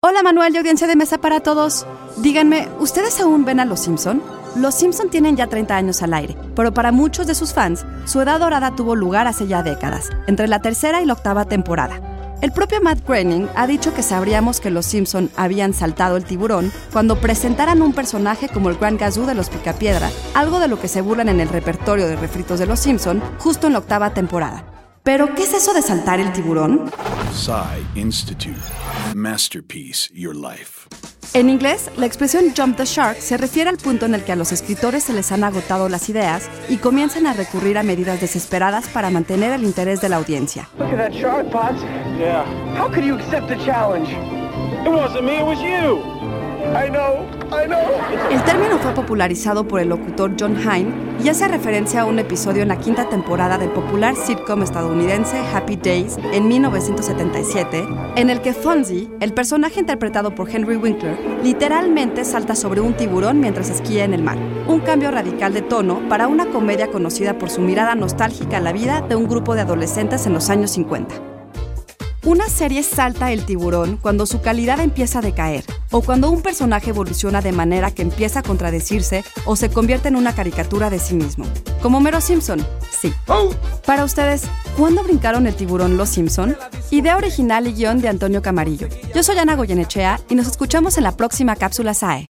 Hola Manuel y audiencia de mesa para todos. Díganme, ¿ustedes aún ven a Los Simpson? Los Simpson tienen ya 30 años al aire, pero para muchos de sus fans, su edad dorada tuvo lugar hace ya décadas, entre la tercera y la octava temporada. El propio Matt Groening ha dicho que sabríamos que los Simpson habían saltado el tiburón cuando presentaran un personaje como el Gran Gazoo de los Picapiedra, algo de lo que se burlan en el repertorio de refritos de los Simpson justo en la octava temporada. Pero, ¿qué es eso de saltar el tiburón? Psy Institute. Masterpiece Your Life. En inglés, la expresión jump the shark se refiere al punto en el que a los escritores se les han agotado las ideas y comienzan a recurrir a medidas desesperadas para mantener el interés de la audiencia. Look at that shark, Pops. Yeah. How could you accept the challenge? It wasn't me, it was you. I know, El término fue popularizado por el locutor John Hine y hace referencia a un episodio en la quinta temporada del popular sitcom estadounidense Happy Days en 1977, en el que Fonzie, el personaje interpretado por Henry Winkler, literalmente salta sobre un tiburón mientras esquía en el mar. Un cambio radical de tono para una comedia conocida por su mirada nostálgica a la vida de un grupo de adolescentes en los años 50. Una serie salta el tiburón cuando su calidad empieza a decaer, o cuando un personaje evoluciona de manera que empieza a contradecirse o se convierte en una caricatura de sí mismo. Como Mero Simpson, sí. Para ustedes, ¿cuándo brincaron el tiburón los Simpson? Idea original y guion de Antonio Camarillo. Yo soy Ana Goyenechea y nos escuchamos en la próxima cápsula SAE.